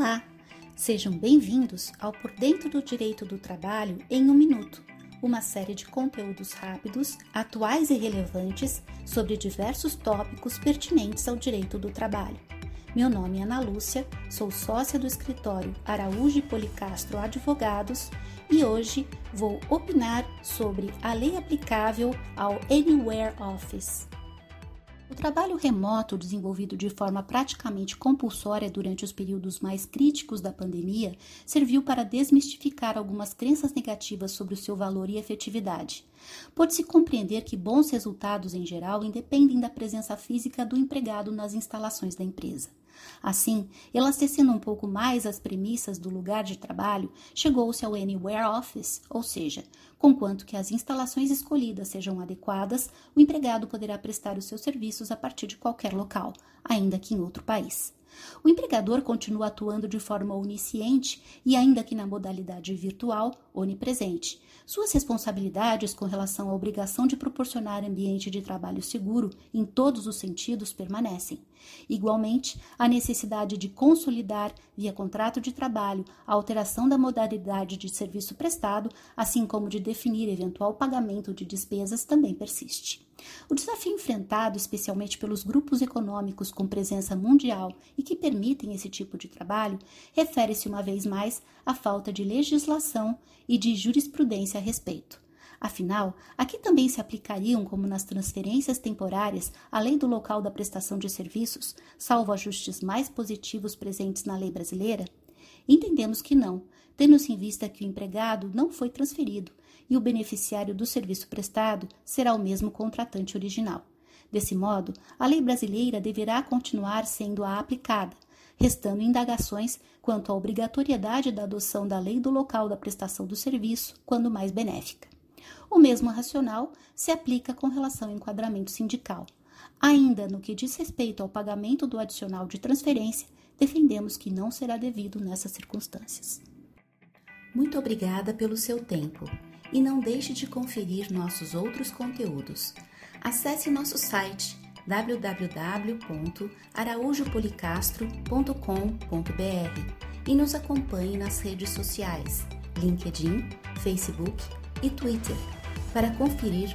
Olá! Sejam bem-vindos ao Por Dentro do Direito do Trabalho em um Minuto, uma série de conteúdos rápidos, atuais e relevantes sobre diversos tópicos pertinentes ao direito do trabalho. Meu nome é Ana Lúcia, sou sócia do escritório Araújo e Policastro Advogados e hoje vou opinar sobre a lei aplicável ao Anywhere Office. O trabalho remoto, desenvolvido de forma praticamente compulsória durante os períodos mais críticos da pandemia, serviu para desmistificar algumas crenças negativas sobre o seu valor e efetividade. Pode-se compreender que bons resultados, em geral, independem da presença física do empregado nas instalações da empresa. Assim, elastecendo um pouco mais as premissas do lugar de trabalho, chegou-se ao Anywhere Office, ou seja, conquanto que as instalações escolhidas sejam adequadas, o empregado poderá prestar os seus serviços a partir de qualquer local, ainda que em outro país. O empregador continua atuando de forma onisciente e, ainda que na modalidade virtual, onipresente. Suas responsabilidades com relação à obrigação de proporcionar ambiente de trabalho seguro em todos os sentidos permanecem. Igualmente, a necessidade de consolidar, via contrato de trabalho, a alteração da modalidade de serviço prestado, assim como de definir eventual pagamento de despesas, também persiste. O desafio enfrentado, especialmente pelos grupos econômicos com presença mundial e que permitem esse tipo de trabalho, refere-se uma vez mais à falta de legislação e de jurisprudência a respeito. Afinal, aqui também se aplicariam, como nas transferências temporárias, a lei do local da prestação de serviços, salvo ajustes mais positivos presentes na lei brasileira? Entendemos que não, tendo-se em vista que o empregado não foi transferido e o beneficiário do serviço prestado será o mesmo contratante original. Desse modo, a lei brasileira deverá continuar sendo a aplicada, restando indagações quanto à obrigatoriedade da adoção da lei do local da prestação do serviço, quando mais benéfica. O mesmo racional se aplica com relação ao enquadramento sindical. Ainda no que diz respeito ao pagamento do adicional de transferência, defendemos que não será devido nessas circunstâncias. Muito obrigada pelo seu tempo e não deixe de conferir nossos outros conteúdos. Acesse nosso site www.araújopolicastro.com.br e nos acompanhe nas redes sociais LinkedIn, Facebook e Twitter para conferir